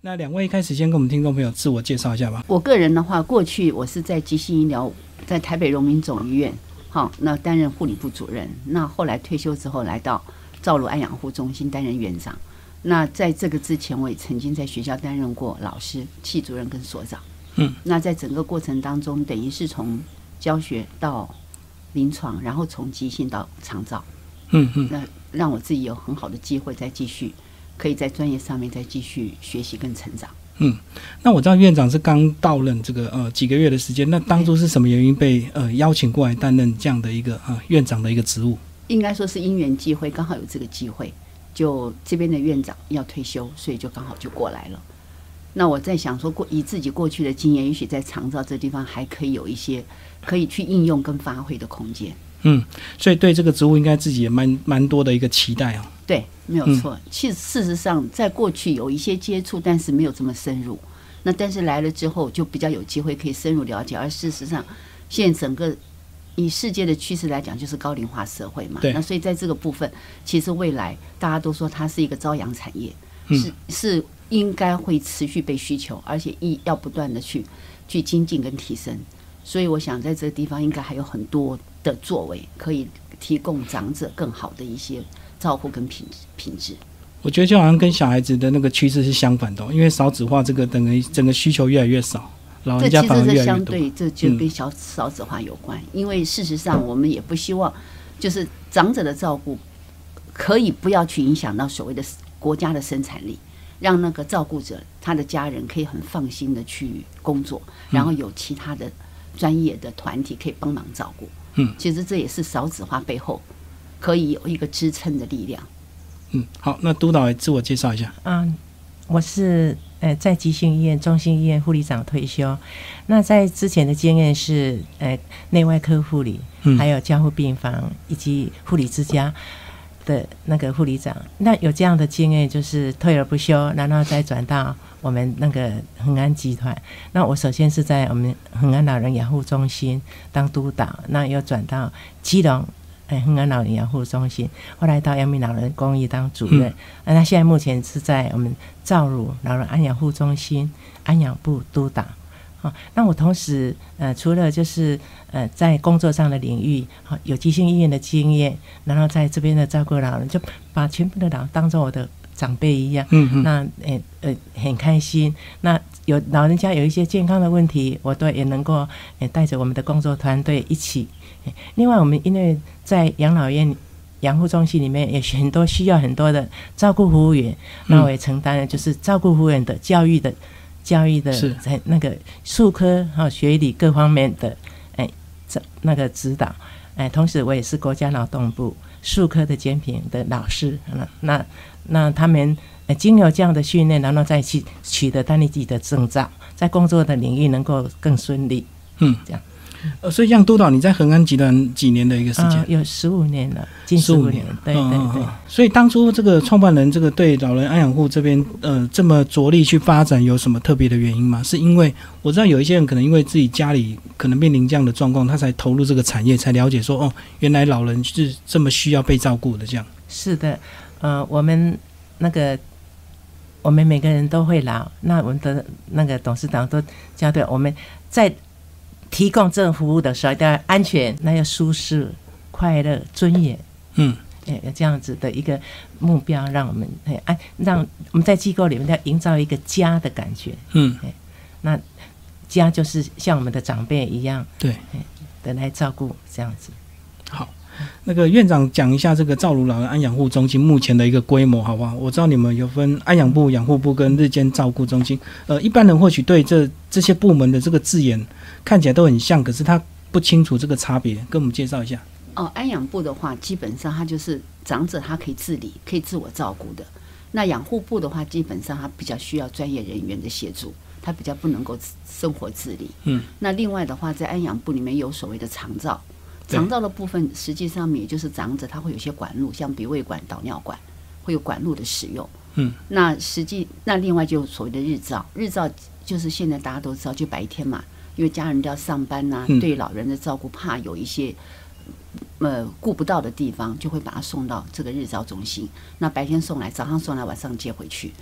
那两位一开始先跟我们听众朋友自我介绍一下吧。我个人的话，过去我是在急性医疗，在台北荣民总医院，好，那担任护理部主任。那后来退休之后，来到赵鲁安养护中心担任院长。那在这个之前，我也曾经在学校担任过老师、系主任跟所长。嗯，那在整个过程当中，等于是从教学到临床，然后从急性到长照，嗯嗯，那让我自己有很好的机会再继续，可以在专业上面再继续学习跟成长。嗯那我知道院长是刚到任这个呃几个月的时间，那当初是什么原因被呃邀请过来担任这样的一个呃院长的一个职务？应该说是因缘际会，刚好有这个机会，就这边的院长要退休，所以就刚好就过来了。那我在想说，过以自己过去的经验，也许在长照这地方还可以有一些可以去应用跟发挥的空间。嗯，所以对这个职务应该自己也蛮蛮多的一个期待哦。对，没有错。其实事实上，在过去有一些接触，但是没有这么深入。那但是来了之后，就比较有机会可以深入了解。而事实上，现在整个以世界的趋势来讲，就是高龄化社会嘛。对那所以在这个部分，其实未来大家都说它是一个朝阳产业，嗯是是应该会持续被需求，而且一要不断的去去精进跟提升。所以我想在这个地方应该还有很多的作为，可以提供长者更好的一些照顾跟品质品质。我觉得就好像跟小孩子的那个趋势是相反的、哦，因为少子化这个等于整个需求越来越少，老这人家反而其实是越来越多。相对，这就跟小少子化有关。因为事实上，我们也不希望，就是长者的照顾可以不要去影响到所谓的国家的生产力，让那个照顾者他的家人可以很放心的去工作，然后有其他的专业的团体可以帮忙照顾。嗯，其实这也是少子化背后可以有一个支撑的力量。嗯，好，那督导也自我介绍一下。嗯，我是呃在急性医院、中心医院护理长退休。那在之前的经验是呃内外科护理，嗯还有加护病房以及护理之家的那个护理长。那有这样的经验，就是退而不休，然后再转到我们那个恒安集团。那我首先是在我们恒安老人养护中心当督导，那又转到基隆。哎，恒安老人养护中心，后来到阳明老人公益当主任，那他现在目前是在我们赵汝老人安养护中心安养部督导。好、那我同时呃，除了就是呃在工作上的领域，好、有急性医院的经验，然后在这边的照顾老人，就把全部的老人当做我的长辈一样。嗯嗯，那呃呃很开心。那有老人家有一些健康的问题，我都也能够呃带着我们的工作团队一起。呃另外，我们因为在养老院。养护中心里面也很多需要很多的照顾服务员，那我也承担了就是照顾服务员的教育的教育的是在那个术科还有学理各方面的哎这那个指导，哎，同时我也是国家劳动部数科的检品的老师，那那那他们呃经由这样的训练，然后再去取得当地自己的证照，在工作的领域能够更顺利。呃，所以像督导你在恒安集团几年的一个时间啊？有十五年了，近十五年，对对对。所以当初这个创办人这个对老人安养户这边呃这么着力去发展，有什么特别的原因吗？是因为我知道有一些人可能因为自己家里可能面临这样的状况，他才投入这个产业，才了解说哦，原来老人是这么需要被照顾的这样。是的，呃，我们那个我们每个人都会老，那我们的那个董事长都交代我们在提供这种服务的时候，要安全，那要舒适、快乐、尊严。嗯，呃，这样子的一个目标，让我们哎安，让我们在机构里面要营造一个家的感觉。嗯，那家就是像我们的长辈一样对。的来照顾，这样子。好，那个院长讲一下这个赵如老人安养护中心目前的一个规模，好不好？我知道你们有分安养部、养护部跟日间照顾中心。呃，一般人或许对这这些部门的这个字眼看起来都很像，可是他不清楚这个差别，跟我们介绍一下。哦，安养部的话，基本上它就是长者他可以自理、可以自我照顾的。那养护部的话，基本上它比较需要专业人员的协助，它比较不能够生活自理。嗯，那另外的话，在安养部里面有所谓的长照，对长照的部分实际上面也就是长者他会有些管路，像鼻胃管、导尿管会有管路的使用。嗯，那实际那另外就所谓的日照，日照就是现在大家都知道，就白天嘛，因为家人都要上班呐、嗯对老人的照顾怕有一些呃顾不到的地方，就会把他送到这个日照中心。那白天送来，早上送来，晚上接回去。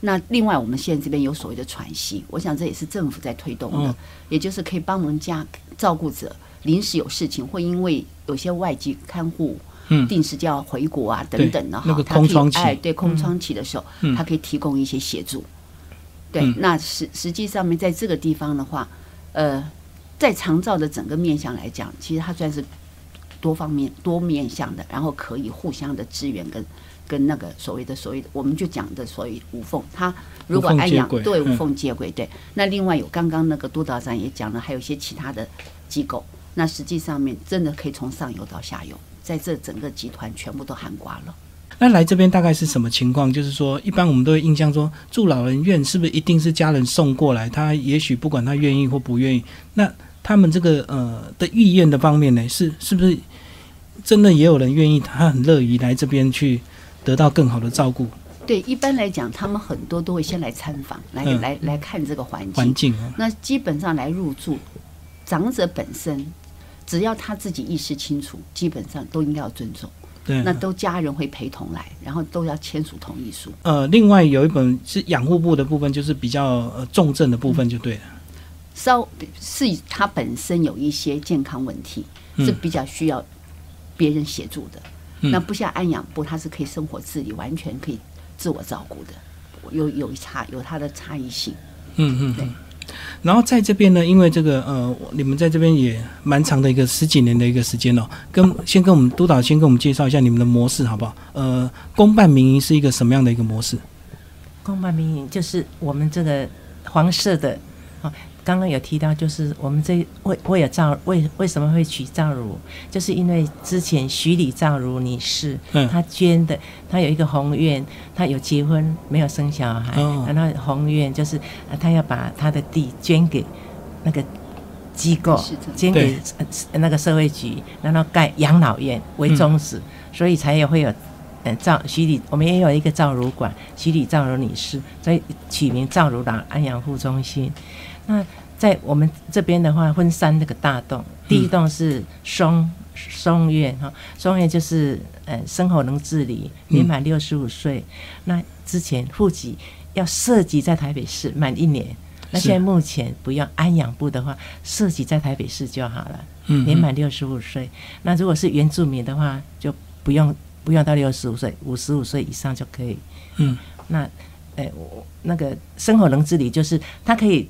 那另外，我们现在这边有所谓的喘息，我想这也是政府在推动的，嗯也就是可以帮人家照顾者临时有事情，或因为有些外籍看护嗯。定时就要回国啊等等的哈，那个他可以空窗期。哎，对空窗期的时候，嗯。他可以提供一些协助。对，嗯。那实实际上面在这个地方的话，呃，在长照的整个面向来讲，其实它算是多方面、多面向的，然后可以互相的支援跟跟那个所谓的所谓的，我们就讲的所谓无缝，它如果安养对无缝接轨对，那另外有刚刚那个督导长也讲了，还有一些其他的机构，那实际上面真的可以从上游到下游，在这整个集团全部都涵盖了。那来这边大概是什么情况？就是说，一般我们都会印象说，住老人院是不是一定是家人送过来？他也许不管他愿意或不愿意，那他们这个呃的意愿的方面呢，是是不是真的也有人愿意，他很乐于来这边去得到更好的照顾对，一般来讲，他们很多都会先来参访，来、嗯来来看这个环境。环境啊？那基本上来入住，长者本身只要他自己意识清楚，基本上都应该要尊重。对啊，那都家人会陪同来，然后都要签署同意书。呃，另外有一本是养护部的部分，就是比较呃重症的部分就对了。稍是他本身有一些健康问题，嗯是比较需要别人协助的。嗯那不像安养部，他是可以生活自理，完全可以自我照顾的，有有差有他的差异性。嗯嗯嗯。然后在这边呢，因为这个呃，你们在这边也蛮长的一个十几年的一个时间哦，跟先跟我们督导先跟我们介绍一下你们的模式好不好？呃，公办民营是一个什么样的一个模式？公办民营就是我们这个黄色的，啊，刚刚有提到，就是我们这为为了赵为为什么会娶赵如，就是因为之前徐李赵如女士，嗯她捐的，她有一个宏愿，她有结婚没有生小孩，哦然后宏愿就是呃她要把她的地捐给那个机构，捐给呃那个社会局，然后盖养老院为宗旨，所以才也会有。嗯，赵徐李，我们也有一个赵如馆，徐李赵如女士，所以取名赵如老安阳护中心。那在我们这边的话，分三那个大栋，第一栋是松松院哈，松院就是呃生活能自理，年满六十五岁，那之前户籍要涉及在台北市满一年。那现在目前不用安养部的话，涉及在台北市就好了。嗯，年满六十五岁。那如果是原住民的话，就不用不用到六十五岁，五十五岁以上就可以。嗯，那，呃，我那个生活能自理，就是他可以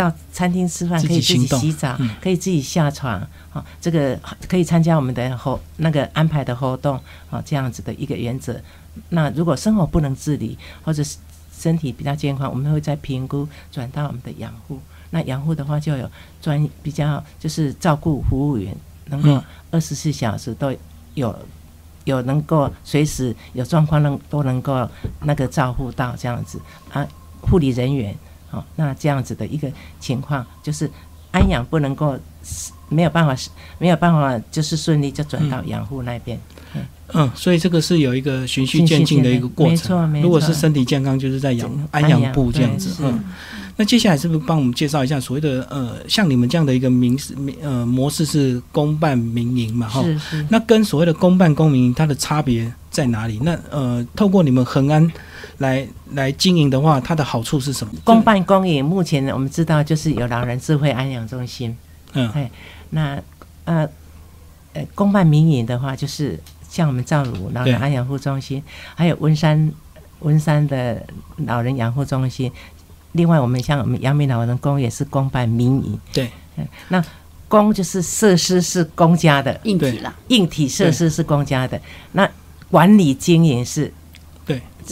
到餐厅吃饭，可以自己洗澡，嗯可以自己下床，哦，这个可以参加我们的活那个安排的活动，哦，这样子的一个原则。那如果生活不能自理，或者是身体比较健康，我们会再评估转到我们的养护。那养护的话，就有专比较就是照顾服务员，能够嗯二十四小时都有有能够随时有状况能都能够那个照顾到这样子啊，护理人员哦，那这样子的一个情况，就是安养不能够没有办法没有办法就是顺利就转到养护那边。嗯，所以这个是有一个循序渐进的一个过程。没错没错如果是身体健康，就是在养安养部这样子。嗯，那接下来是不是帮我们介绍一下所谓的呃，像你们这样的一个民事民呃模式是公办民营嘛？哈。那跟所谓的公办公民营它的差别在哪里？那呃，透过你们恒安来来经营的话，它的好处是什么？公办公营目前我们知道就是有老人智慧安养中心，嗯。哎，那呃呃公办民营的话就是像我们赵鲁老对。人安养护中心，还有温山温山的老人养护中心，另外我们像我们阳明老人公也是公办民营，对，嗯那公就是设施是公家的，硬体啦，硬体设施是公家的，那管理经营是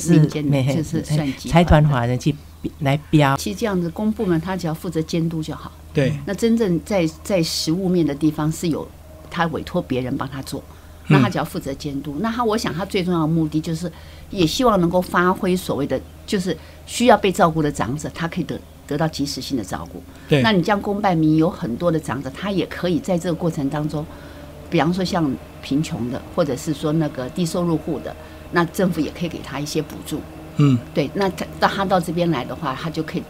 民间的就是算集财团的法人去来标，其实这样子，公部门他只要负责监督就好。对，那真正在在实物面的地方是有他委托别人帮他做，那他只要负责监督。那他我想他最重要的目的就是，也希望能够发挥所谓的就是需要被照顾的长者，他可以得得到及时性的照顾。对那你这样公办民有很多的长者，他也可以在这个过程当中，比方说像贫穷的，或者是说那个低收入户的，那政府也可以给他一些补助。嗯，对，那他到他到这边来的话，他就可以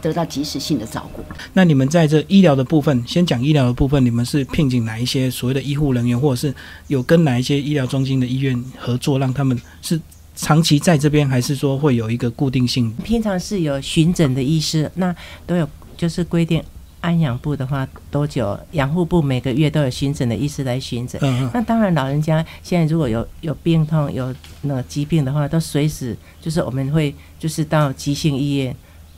得到及时性的照顾。那你们在这医疗的部分，先讲医疗的部分，你们是聘请哪一些所谓的医护人员，或者是有跟哪一些医疗中心的医院合作，让他们是长期在这边，还是说会有一个固定性？平常是有巡诊的医师，那都有就是规定。安养部的话多久？养护部每个月都有巡诊的医师来巡诊。那当然，老人家现在如果有有病痛、有那个疾病的话，都随时就是我们会就是到急性医院，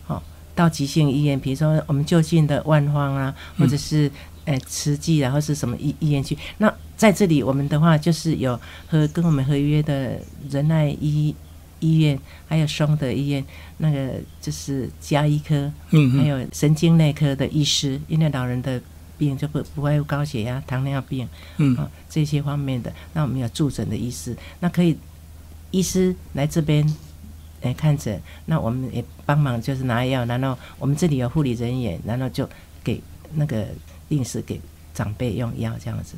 哦，到急性医院，比如说我们就近的万方啊，或者是呃慈济然后是什么医医院去。那在这里，我们的话就是有和跟我们合约的仁爱医医院，还有双德医院，那个就是加医科，嗯嗯，还有神经内科的医师，因为老人的病就不不会有高血压、糖尿病嗯啊这些方面的，那我们有助诊的医师，那可以医师来这边来看诊，那我们也帮忙就是拿药，然后我们这里有护理人员，然后就给那个定时给长辈用药这样子。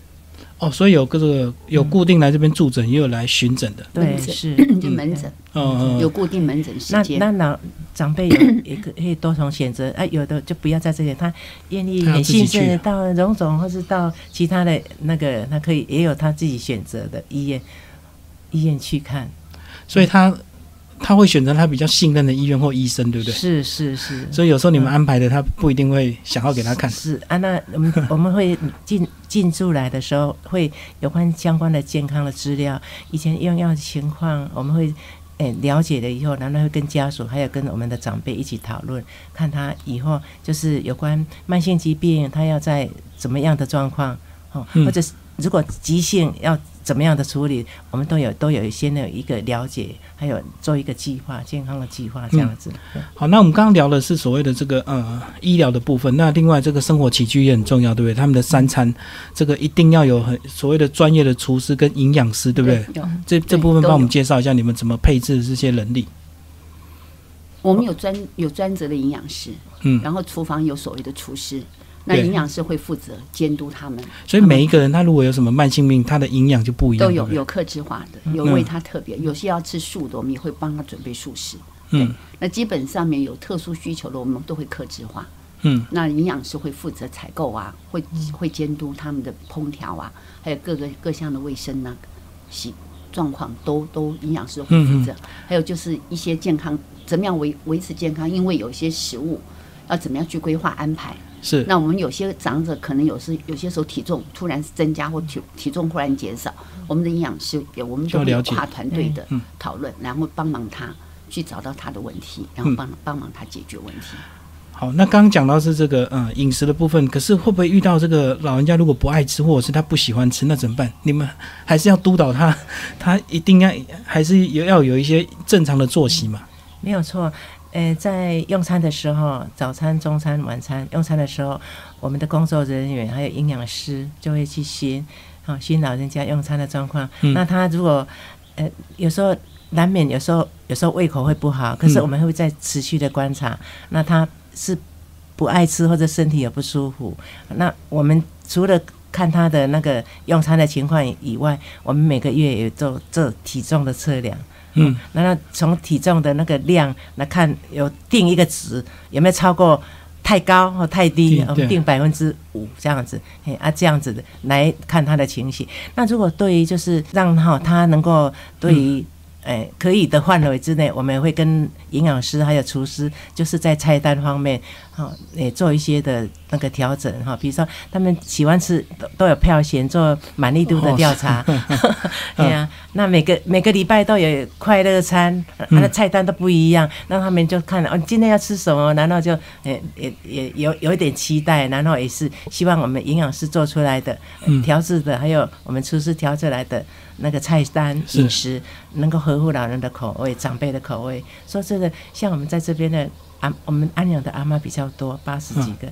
哦，所以有个这个有固定来这边住诊，也有来巡诊的。对，是。就门诊嗯嗯，有固定门诊时那间。那老长辈有 也可可以多重选择，啊，有的就不要在这里，他愿意很自己去信任到荣总或是到其他的那个，他可以也有他自己选择的医院医院去看，所以他他会选择他比较信任的医院或医生，对不对？是是是。所以有时候你们安排的，他不一定会想要给他看。是啊，那我们我们会进进驻来的时候，会有关相关的健康的资料，以前用药的情况，我们会诶了解了以后，然后会跟家属还有跟我们的长辈一起讨论，看他以后就是有关慢性疾病，他要在怎么样的状况哦，嗯。或者是如果急性要怎么样的处理，我们都有都有一些那一个了解，还有做一个计划，健康的计划这样子。对好，那我们刚刚聊的是所谓的这个呃医疗的部分，那另外这个生活起居也很重要，对不对？他们的三餐这个一定要有很所谓的专业的厨师跟营养师，对不对？有，这这部分帮我们介绍一下，你们怎么配置这些人力？我们有专有专责的营养师，嗯，然后厨房有所谓的厨师，那营养师会负责监督他们，所以每一个人他如果有什么慢性病，他的营养就不一样，都有有克制化的，有为他特别，有些要吃素的，我们也会帮他准备素食。嗯那基本上面有特殊需求的，我们都会克制化。嗯那营养师会负责采购啊，会会监督他们的烹调啊，还有各个各项的卫生啊、洗状况都都营养师会负责。还有就是一些健康怎么样维维持健康，因为有些食物要怎么样去规划安排。是那我们有些长者可能有时有些时候体重突然增加或体体重忽然减少，我们的营养师也我们都会就要了解有跨团队的嗯讨论，然后帮忙他去找到他的问题，然后帮帮忙他解决问题。好。那刚刚讲到是这个呃饮食的部分，可是会不会遇到这个老人家如果不爱吃，或者是他不喜欢吃，那怎么办？你们还是要督导他，他一定要还是有要有一些正常的作息嘛？没有错。呃，在用餐的时候，早餐、中餐、晚餐用餐的时候，我们的工作人员还有营养师就会去巡，啊、巡老人家用餐的状况。嗯那他如果呃有时候难免有时候有时候胃口会不好，可是嗯我们会在持续的观察，那他是不爱吃或者身体有不舒服，那我们除了看他的那个用餐的情况以外，我们每个月也做做体重的测量。嗯，然后从体重的那个量来看，有定一个值，有没有超过太高或太低？我们定百分之五这样子，哎啊这样子的来看他的情形。那如果对于就是让哈他能够对于哎、可以的范围之内，我们会跟营养师还有厨师，就是在菜单方面，哈、也做一些的那个调整哈。比如说他们喜欢吃都都有票选做满意度的调查，对呀、那每个每个礼拜都有快乐餐，它的菜单都不一样，那他们就看哦，今天要吃什么，然后就也也也有有一点期待，然后也是希望我们营养师做出来的、呃调制的，还有我们厨师调出来的那个菜单饮食，能够合乎老人的口味、长辈的口味。说这个，像我们在这边的阿，我们安养的阿妈比较多，八十几个。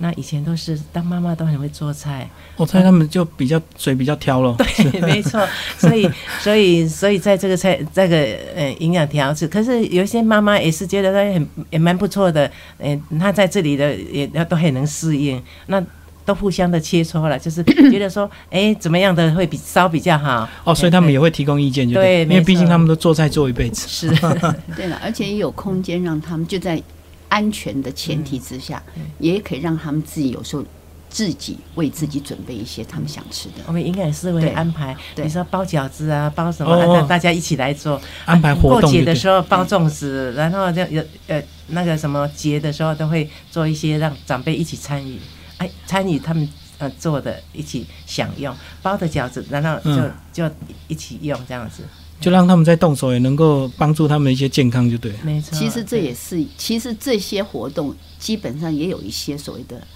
那以前都是当妈妈都很会做菜，我猜他们就比较嘴比较挑了。对，没错。所以，所以，所以在这个菜这个呃营养调制，可是有一些妈妈也是觉得她很也蛮不错的，呃，她在这里的也都很能适应，那都互相的切磋了，就是 觉得说，哎，怎么样的会比烧比较好。哦，所以他们也会提供意见，就对因为毕竟他们都做菜做一辈子。是，对了，而且也有空间让他们就在安全的前提之下，也可以让他们自己有时候自己为自己准备一些他们想吃的。我们营养师会安排，比如说包饺子啊，包什么，哦。让大家一起来做。安排活过节的时候包粽子，然后就有呃那个什么节的时候都会做一些让长辈一起参与，哎，参与他们呃做的一起享用包的饺子，然后就、嗯。就一起用这样子，就让他们在动手也能够帮助他们一些健康，就对了。没错。其实这也是，其实这些活动基本上也有一些所谓的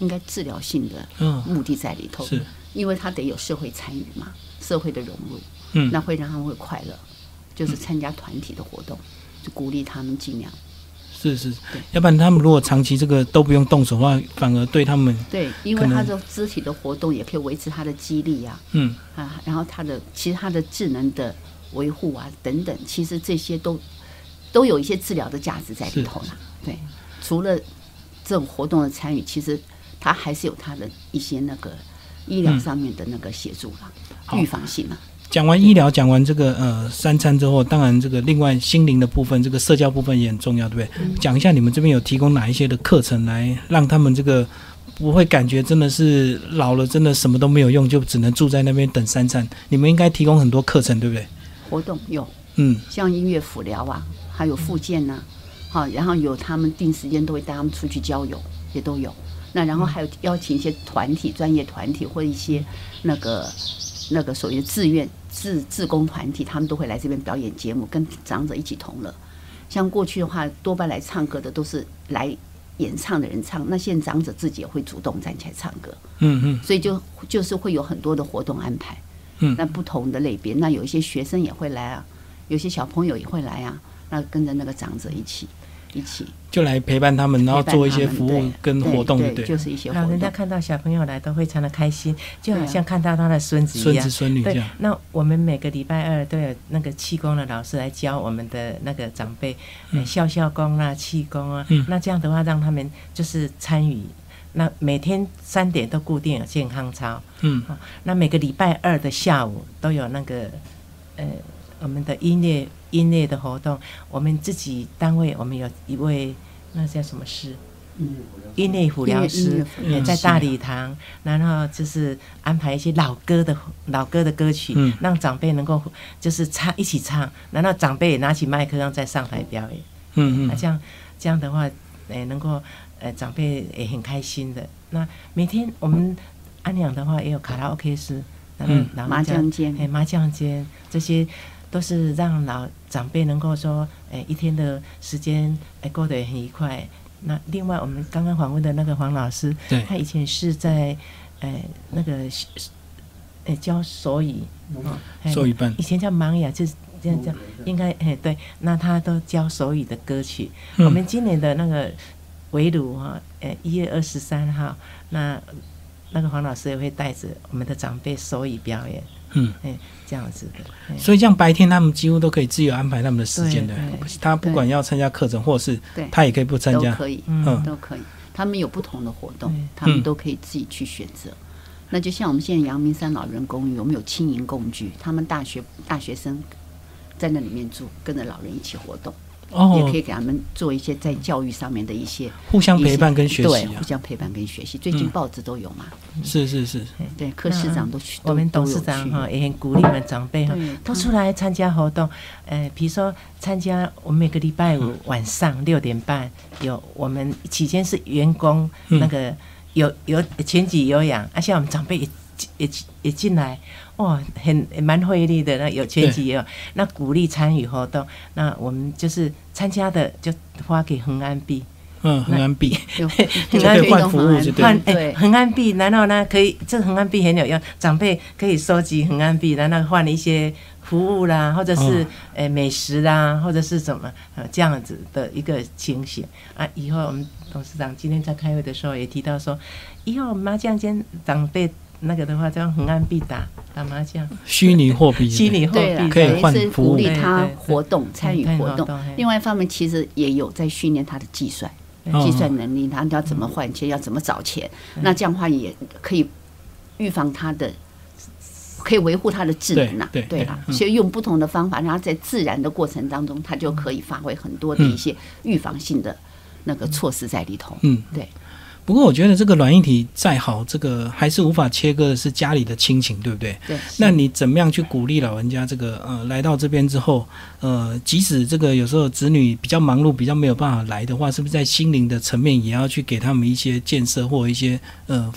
应该治疗性的嗯，目的在里头，是，因为他得有社会参与嘛，社会的融入，嗯。那会让他们会快乐，就是参加团体的活动，就鼓励他们尽量。是是，要不然他们如果长期这个都不用动手的话，反而对他们，对，因为他的肢体的活动也可以维持他的肌力啊，嗯，啊，然后他的其实他的智能的维护啊等等，其实这些都都有一些治疗的价值在里头啦。对，除了这种活动的参与，其实它还是有它的一些那个医疗上面的那个协助啦，嗯预防性啊。讲完医疗，讲完这个呃三餐之后，当然这个另外心灵的部分，这个社交部分也很重要，对不对？讲一下你们这边有提供哪一些的课程，来让他们这个不会感觉真的是老了，真的什么都没有用，就只能住在那边等三餐。你们应该提供很多课程，对不对？活动有嗯，像音乐辅疗啊，还有复健呐、好，然后有他们定时间都会带他们出去郊游，也都有。那然后还有邀请一些团体、专业团体或一些那个那个所谓的志愿志志工团体，他们都会来这边表演节目，跟长者一起同乐。像过去的话，多半来唱歌的都是来演唱的人唱，那现在长者自己也会主动站起来唱歌。嗯嗯，所以就就是会有很多的活动安排，嗯那不同的类别，那有一些学生也会来啊，有些小朋友也会来啊，那跟着那个长者一起一起就来陪伴他们，然后做一些服务跟活动，对对，就是一些活老人家，看到小朋友来都非常的开心，就好像看到他的孙子一样孙子。孙女这对样。，那我们每个礼拜二都有那个气功的老师来教我们的那个长辈，嗯笑笑功啊、气功啊。嗯那这样的话，让他们就是参与。那每天三点都固定有健康操，嗯那每个礼拜二的下午都有那个呃我们的音乐音乐的活动。我们自己单位我们有一位那叫什么师？嗯，音乐辅疗师也在大礼堂，然后就是安排一些老歌的老歌的歌曲，嗯让长辈能够就是唱一起唱，然后长辈也拿起麦克风在上台表演。嗯、嗯嗯，这样这样的话，诶、能够呃长辈也很开心的。那每天我们安养的话也有卡拉 OK 室，然后嗯麻将间哎，麻将间这些都是让老长辈能够说，哎，一天的时间哎过得也很愉快。那另外，我们刚刚访问的那个黄老师，对他以前是在哎那个哎教手语，手语班以前叫盲哑，就是这样讲，应该哎对，那他都教手语的歌曲。嗯我们今年的那个围炉哈，呃一月二十三号，那那个黄老师也会带着我们的长辈手语表演，嗯，哎这样子的，哎所以这样白天他们几乎都可以自由安排他们的时间的。他不管要参加课程，或者是对他也可以不参加。都可以，嗯都可以。他们有不同的活动，他们都可以自己去选择。那就像我们现在阳明山老人公寓，我们有轻盈共居，他们大学大学生在那里面住，跟着老人一起活动，也哦可，以给他们做一些在教育上面的一些互相陪伴跟学，习啊。互，相陪伴跟学习。最近嗯报纸都有嘛，是是是，对，科市长都去，我们董事长哈也很鼓励我们长辈哈都出来参加活动，呃，比如说参加我们每个礼拜五晚上六点半有我们期间是员工嗯。那个有有拳击有氧，而且我们长辈也也也进来，哇，很蛮会利的，那有全集也有，那鼓励参与活动，那我们就是参加的就发给恒安币。嗯，恒安闭，有就可以换服务就对换哎对，恒安币，然后呢可以这恒安币很有用，长辈可以收集恒安币，然后换一些服务啦，或者是哦呃美食啦，或者是怎么呃这样子的一个情形啊。以后我们董事长今天在开会的时候也提到说，以后麻将间长辈那个的话，就用恒安必打打麻将，虚拟货币，虚拟货币可以换服务鼓励他对对对活动、参与活动。另外一方面，其实也有在训练他的计算、哦计算能力，他要怎么换钱，要怎么找钱。那这样的话也可以预防他的，可以维护他的智能呐。对啦，所以用不同的方法，让他在自然的过程当中，他就可以发挥很多的一些预防性的那个措施在里头。嗯。对，不不过我觉得这个软硬体再好，这个还是无法切割的是家里的亲情，对不对？对，那你怎么样去鼓励老人家？这个呃，来到这边之后，呃，即使这个有时候子女比较忙碌，比较没有办法来的话，是不是在心灵的层面也要去给他们一些建设或一些呃，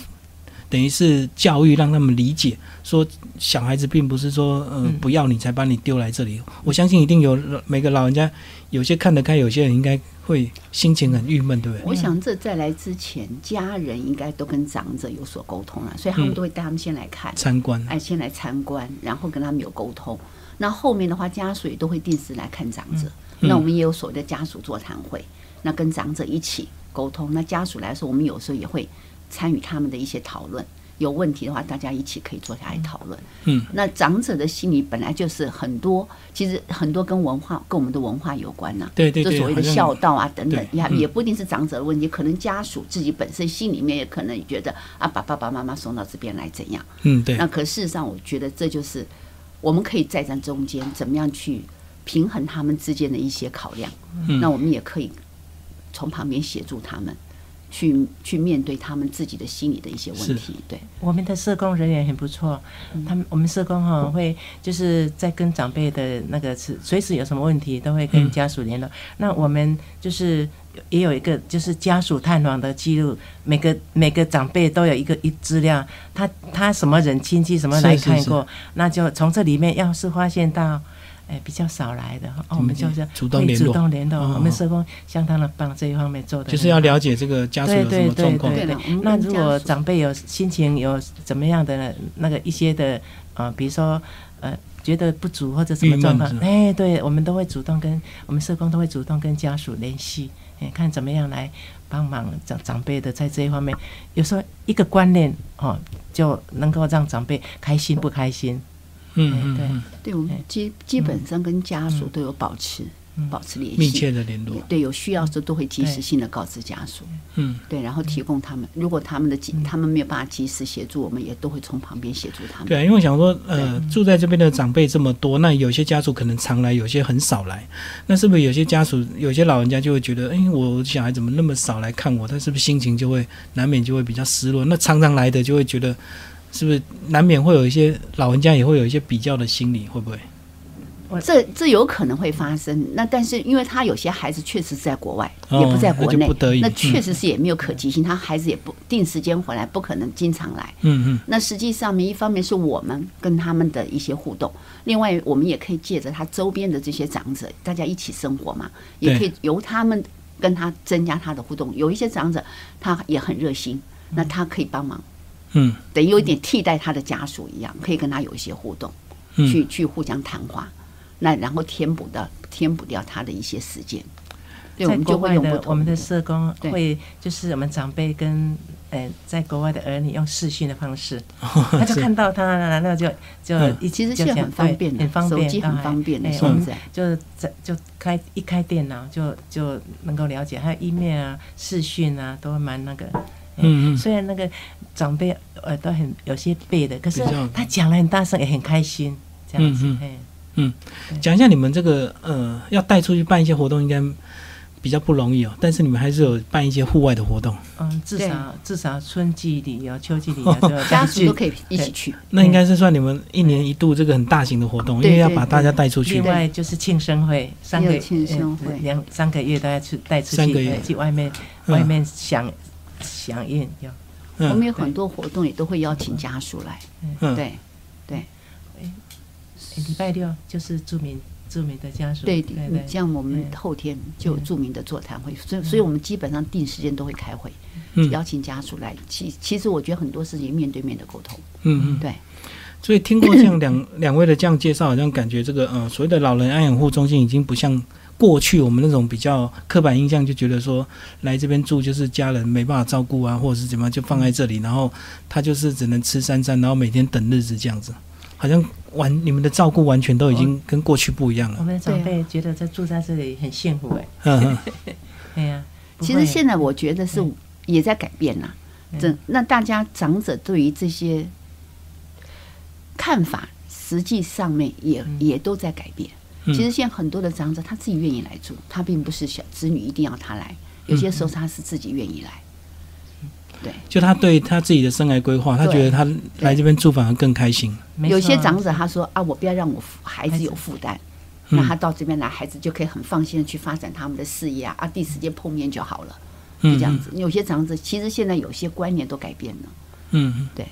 等于是教育，让他们理解，说小孩子并不是说呃嗯不要你才把你丢来这里。我相信一定有每个老人家，有些看得开，有些人应该会心情很郁闷，对不对？我想这在来之前，家人应该都跟长者有所沟通了，所以他们嗯都会带他们先来看，参观，哎，先来参观，然后跟他们有沟通。那后面的话，家属也都会定时来看长者。嗯那我们也有所谓的家属座谈会，那跟长者一起沟通。那家属来说，我们有时候也会参与他们的一些讨论。有问题的话，大家一起可以坐下来讨论。嗯，那长者的心理本来就是很多，其实很多跟文化、跟我们的文化有关呐、对对对，就所谓的孝道啊等等对，也嗯也不一定是长者的问题，可能家属自己本身心里面也可能觉得啊，把爸爸妈妈送到这边来怎样？嗯对那，可事实上，我觉得这就是我们可以在这中间怎么样去平衡他们之间的一些考量。嗯那我们也可以从旁边协助他们。去去面对他们自己的心理的一些问题，对，我们的社工人员很不错，他们我们社工哈、会就是在跟长辈的那个是随时有什么问题都会跟嗯。家属联络。那我们就是也有一个就是家属探访的记录，每个每个长辈都有一个一资料，他他什么人亲戚什么来是是是。看过，那就从这里面要是发现到。哎，比较少来的哦，我们就是主主动联络。动联络，哦。我们社工相当的棒，这一方面做的就是要了解这个家属有什对对么状况。对对。了我们那如果长辈有心情有怎么样的那个一些的呃，比如说呃觉得不足或者什么状况哎，对我们都会主动跟我们社工都会主动跟家属联系，哎，看怎么样来帮忙长长辈的在这一方面，有时候一个观念哦就能够让长辈开心不开心，对嗯嗯对，对，我们基基本上跟家属都有保持、嗯保持联系，密切的联络。对，有需要的时候都会及时性的告知家属，嗯，对，然后提供他们，如果他们的及他们没有办法及时协助，我们也都会从旁边协助他们。对啊，因为想说，呃，住在这边的长辈这么多，那有些家属可能常来，有些很少来。那是不是有些家属、有些老人家就会觉得，哎，我小孩怎么那么少来看我？他是不是心情就会难免就会比较失落？那常常来的就会觉得，是不是难免会有一些老人家也会有一些比较的心理，会不会？这这有可能会发生。那但是因为他有些孩子确实是在国外，哦也不在国内那确实是也没有可及性，他孩子也不定时间回来，不可能经常来。嗯嗯，那实际上面，一方面是我们跟他们的一些互动，另外我们也可以借着他周边的这些长者，大家一起生活嘛，也可以由他们跟他增加他的互动。有一些长者他也很热心，那他可以帮忙，嗯等于有一点替代他的家属一样，可以跟他有一些互动，嗯。去去互相谈话，那然后填补的填补掉他的一些时间。对，我们就国外的会用不同我们的社工会就是我们长辈跟呃在国外的儿女用视讯的方式，他就看到他，然后就就其实就是很方便的很方便，手机很方便的现在。就在就开一开电脑就就能够了解，还有 email 啊、视讯啊，都蛮那个。嗯嗯虽然那个长辈呃都很有些背的，可是他讲了很大声，也很开心，这样子嗯，嗯。讲一下你们这个呃，要带出去办一些活动，应该比较不容易哦。但是你们还是有办一些户外的活动，嗯，至少至少春季旅游、秋季旅游都有 家属都可以一起去。那应该是算你们一年一度这个很大型的活动，因为要把大家带出去。另。外就是庆生会，三个月庆生会。呃两三个月大家去带出去，三个月。呃去外面嗯。外面响响应有。我们嗯有很多活动也都会邀请家属来，嗯，对对。诶礼拜六就是著名著名的家属，对对对，像我们后天就有著名的座谈会，所以所以我们基本上定时间都会开会，嗯。邀请家属来。其其实我觉得很多事情面对面的沟通，嗯嗯。对，所以听过这样两两位的这样介绍，好像感觉这个呃所谓的老人安养护中心已经不像过去我们那种比较刻板印象，就觉得说来这边住就是家人没办法照顾啊，或者是怎么样就放在这里，然后他就是只能吃三餐，然后每天等日子这样子，好像完你们的照顾完全都已经跟过去不一样了。我们的长辈觉得在住在这里很幸福哎，嗯嗯哎呀，不其实现在我觉得是嗯也在改变啦。这那大家长者对于这些看法，实际上面也嗯也都在改变。嗯。其实现在很多的长者他自己愿意来住，他并不是小子女一定要他来，有些时候他是自己愿意来。对，就他对他自己的生涯规划，他觉得他来这边住反而更开心。有些长者他说啊，我不要让我孩子有负担，嗯。那他到这边来，孩子就可以很放心的去发展他们的事业啊，啊，第一时间碰面就好了，就这样子。有些长者其实现在有些观念都改变了，嗯，嗯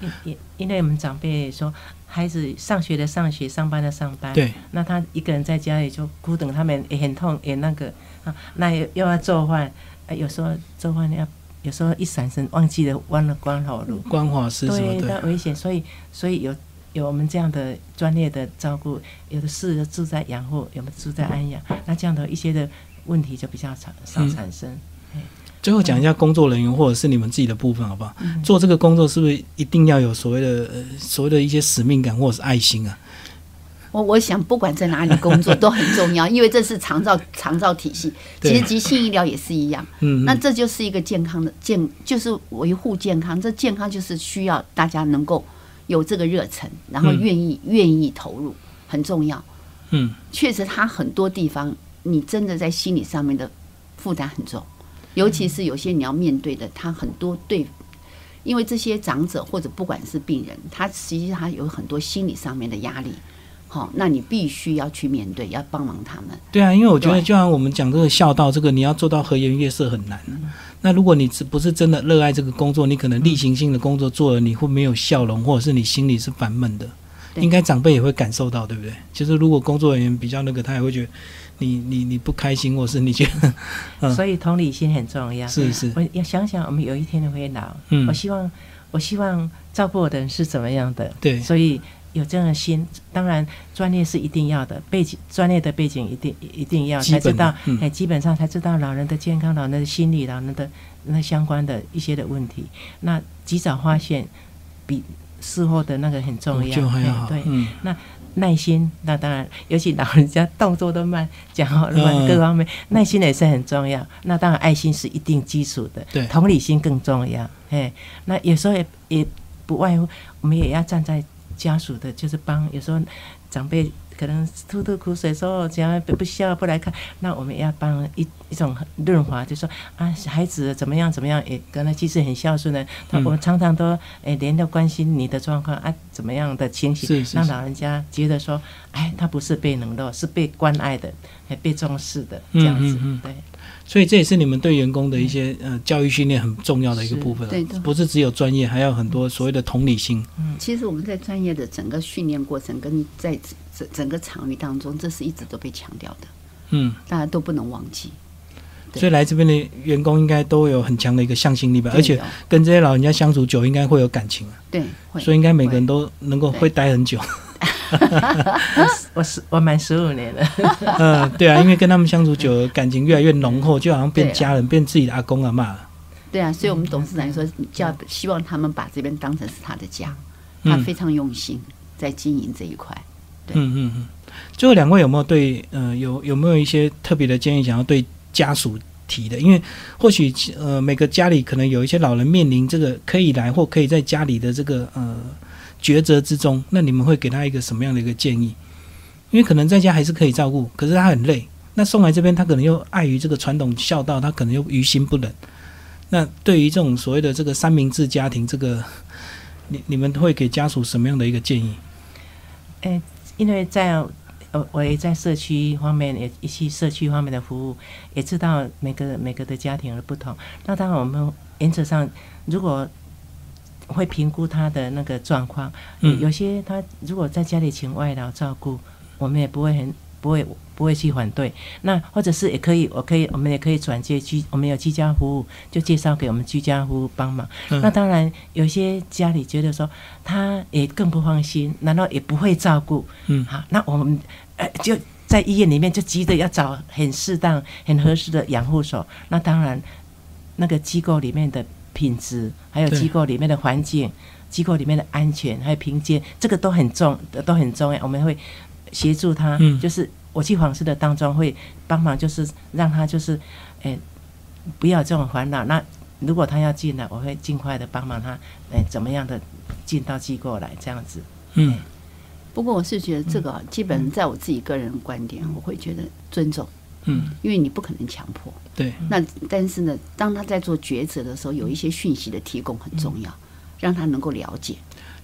因因因为我们长辈说，孩子上学的上学，上班的上班，对，那他一个人在家里就孤等，他们也很痛，也那个啊，那又又要做饭，啊有时候做饭要，有时候一闪身忘记了忘了关火炉，关火是什么对，那危险，所以所以有有我们这样的专业的照顾，有的是住在养护，有的住在安养，那这样的一些的问题就比较少少嗯。产生。最后讲一下工作人员或者是你们自己的部分好不好？嗯做这个工作是不是一定要有所谓的呃所谓的一些使命感或者是爱心啊？我我想不管在哪里工作都很重要，因为这是长照长照体系，其实急性医疗也是一样。嗯，那这就是一个健康的健，就是维护健康。这健康就是需要大家能够有这个热忱，然后嗯愿意、愿意投入，很重要。嗯确实，他很多地方你真的在心理上面的负担很重，尤其是有些你要面对的，他很多对，因为这些长者或者不管是病人，他实际上他有很多心理上面的压力。好，那你必须要去面对，要帮忙他们。对啊，因为我觉得就像我们讲这个孝道，这个你要做到和颜悦色很难。那如果你只不是真的热爱这个工作，你可能例行性的工作做了，你会没有笑容，或者是你心里是烦闷的。应该长辈也会感受到，对不对？就是如果工作人员比较那个，他也会觉得你你你不开心，或是你觉得嗯。所以同理心很重要。是是。我要想想，我们有一天会老，嗯。我希望我希望照顾我的人是怎么样的，对。所以有这样的心，当然专业是一定要的，背景专业的背景一定一定要才知道，嗯。哎、基本上才知道老人的健康、老人的心理、老人的那相关的一些的问题，那及早发现比事后的那个很重要，就还好。哎对，嗯，耐心，那当然，尤其老人家动作都慢，讲话慢，嗯各方面耐心也是很重要。那当然，爱心是一定基础的，对同理心更重要。哎，那有时候也也不外乎，我们也要站在家属的，就是帮有时候长辈可能吐吐苦水说讲不不孝不来看，那我们也要帮一一种润滑，就说啊孩子怎么样怎么样，也跟他其实很孝顺的，他嗯我们常常都诶连着关心你的状况啊怎么样的情形是，是是。让老人家觉得说，哎他不是被冷落，是被关爱的，还被重视的这样子，嗯。嗯嗯对。所以这也是你们对员工的一些呃教育训练很重要的一个部分啊对的。不是只有专业，还有很多所谓的同理心。嗯。其实我们在专业的整个训练过程跟在整整个场域当中，这是一直都被强调的，嗯，大家都不能忘记。所以来这边的员工应该都有很强的一个向心力吧，而且跟这些老人家相处久，应该会有感情啊，对，所以应该每个人都能够会待很久。我十我满十五年了，嗯，对啊，因为跟他们相处久了，感情越来越浓厚，就好像变家人，变自己的阿公阿妈了。对啊，所以我们董事长说，叫希望他们把这边当成是他的家，嗯。他非常用心在经营这一块。嗯嗯嗯。最后两位有没有对呃有有没有一些特别的建议想要对家属提的？因为或许呃每个家里可能有一些老人面临这个可以来或可以在家里的这个呃抉择之中，那你们会给他一个什么样的一个建议？因为可能在家还是可以照顾，可是他很累。那送来这边，他可能又碍于这个传统孝道，他可能又于心不忍。那对于这种所谓的这个三明治家庭，这个你你们会给家属什么样的一个建议？诶，因为在呃，我也在社区方面也一些社区方面的服务，也知道每个每个的家庭的不同。那当然，我们原则上如果会评估他的那个状况，有些他如果在家里请外劳照顾，我们也不会很不会不会去反对。那或者是也可以，我可以我们也可以转接居，我们有居家服务，就介绍给我们居家服务帮忙。嗯那当然，有些家里觉得说他也更不放心，难道也不会照顾？嗯好，那我们呃就在医院里面就急着要找很适当、很合适的养护所。那当然，那个机构里面的品质，还有机构里面的环境、机构里面的安全，还有评鉴，这个都很重，都很重要。我们会协助他，嗯就是我去访视的当中会帮忙，就是让他就是，诶、不要这种烦恼。那如果他要进来，我会尽快的帮忙他，诶、怎么样的进到机构来，这样子。嗯不过我是觉得这个啊基本在我自己个人的观点，我会觉得尊重，嗯，因为你不可能强迫。对，那但是呢，当他在做抉择的时候，有一些讯息的提供很重要，让他能够了解。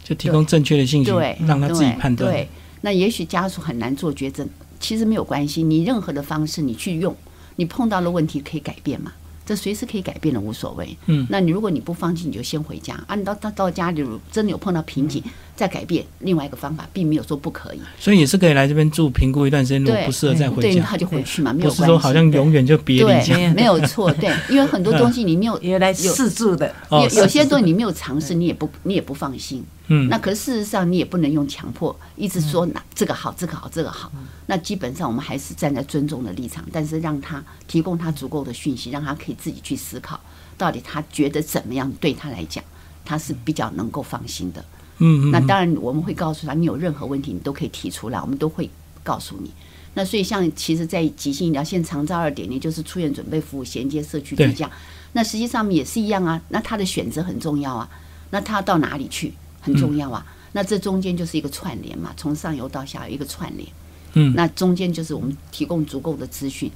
就提供正确的信息对，，让他自己判断。对，那也许家属很难做抉择，其实没有关系，你任何的方式你去用，你碰到了问题可以改变嘛，这随时可以改变的，无所谓。嗯那你如果你不放弃，你就先回家啊，你到到到家里如真的有碰到瓶颈，再改变另外一个方法，并没有说不可以。所以也是可以来这边住评估一段时间，如果对，不适合再回对，家，他就回去嘛，没有关系。不是说好像永远就别离对家。没有错，对，因为很多东西你没有 原来试住的，哦有有些东西你没有尝试，你也不你也不放心。嗯，那可是事实上你也不能用强迫，一直说那这个好，这个好，这个好。那基本上我们还是站在尊重的立场，但是让他提供他足够的讯息，让他可以自己去思考，到底他觉得怎么样对他来讲，他是比较能够放心的。嗯那当然我们会告诉他，你有任何问题你都可以提出来，我们都会告诉你。那所以像其实，在急性医疗现长照二点零就是出院准备服务衔接社区对居家，那实际上面也是一样啊。那他的选择很重要啊，那他到哪里去很重要啊。那这中间就是一个串联嘛，从上游到下游一个串联。嗯那中间就是我们提供足够的资讯，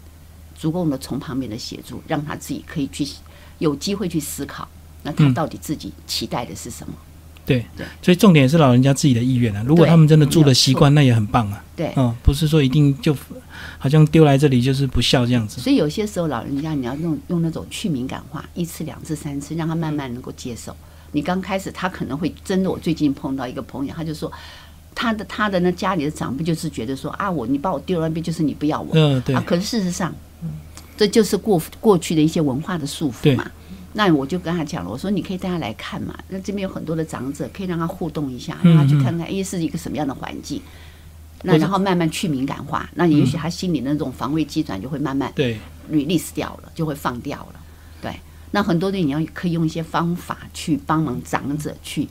足够的从旁边的协助，让他自己可以去有机会去思考，那他嗯到底自己期待的是什么？对对，所以重点是老人家自己的意愿啊。如果他们真的住的习惯，那也很棒啊。对，嗯，不是说一定就好像丢来这里就是不孝这样子。所以有些时候老人家你要用用那种去敏感化，一次、两次、三次，让他慢慢能够接受。你刚开始他可能会真的，我最近碰到一个朋友，他就说。他的他的那家里的长辈就是觉得说啊，我你把我丢到那边，就是你不要我、嗯，对啊。，可是事实上，这就是过过去的一些文化的束缚嘛。那我就跟他讲了，我说你可以带他来看嘛。那这边有很多的长者，可以让他互动一下，嗯让他去看看，哎，是一个什么样的环境。那然后慢慢去敏感化，那也许他心里的那种防卫机转就会慢慢对，release 掉了，就会放掉了。对，那很多的你要可以用一些方法去帮忙长者去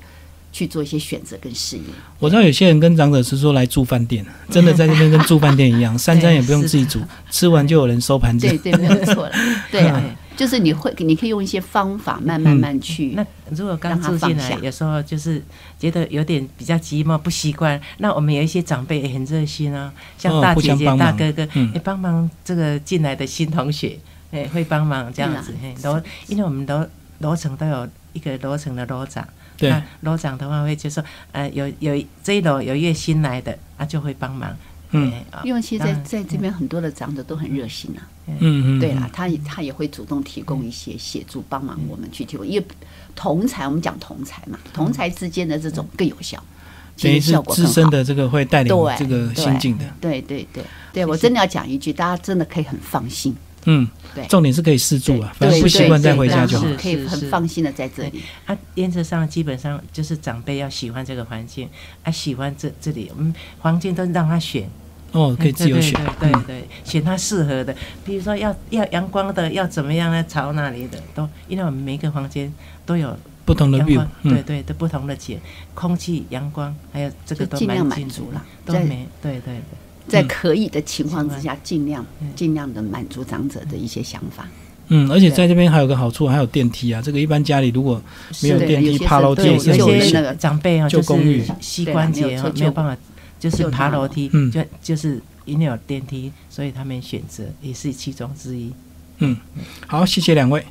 去做一些选择跟适应。我知道有些人跟长者是说来住饭店，真的在这边跟住饭店一样，三餐也不用自己煮，吃完就有人收盘子。对对，没有错了。对啊，就是你会，你可以用一些方法慢慢慢去。那如果刚住进，来有时候就是觉得有点比较寂寞，不习惯。那我们有一些长辈也很热心哦，像大姐姐、大哥哥，嗯也帮忙这个进来的新同学，哎，会帮忙这样子。嘿，楼，因为我们楼楼层都有一个楼层的楼长，对那楼长的话会就说，呃，有有这一楼有一个新来的，啊，就会帮忙。嗯因为其实在在这边很多的长者都很热心啊，嗯嗯，对啦，他也他也会主动提供一些协助，帮忙我们去提供，因为同才我们讲同才嘛，同才之间的这种更有效，其实等于是效果好。自身的这个会带领对这个心境的。对对对对，我真的要讲一句，大家真的可以很放心，嗯，对重点是可以试住啊，反正不习惯再回家就好是。可以很放心的在这里。啊，原则上基本上就是长辈要喜欢这个环境，啊，喜欢这这里，我们环境都让他选，哦，可以自由选。对对嗯对对，选它适合的，比如说要要阳光的，要怎么样呢？朝哪里的都，因为我们每一个房间都有不同的阳 view 光，，对嗯，对，都不同的景，空气、阳光，还有这个都尽量蛮满足了都没，对对对。在可以的情况之嗯下，尽量嗯尽量的满足长者的一些想法。嗯，而且在这边还有个好处，还有电梯啊。这个一般家里如果没有电梯，爬楼梯对，也是有些那个长辈啊，就公寓是膝关节啊没有办法，就是爬楼梯嗯，就就是因为有电梯，所以他们选择也是其中之一。嗯好，谢谢两位。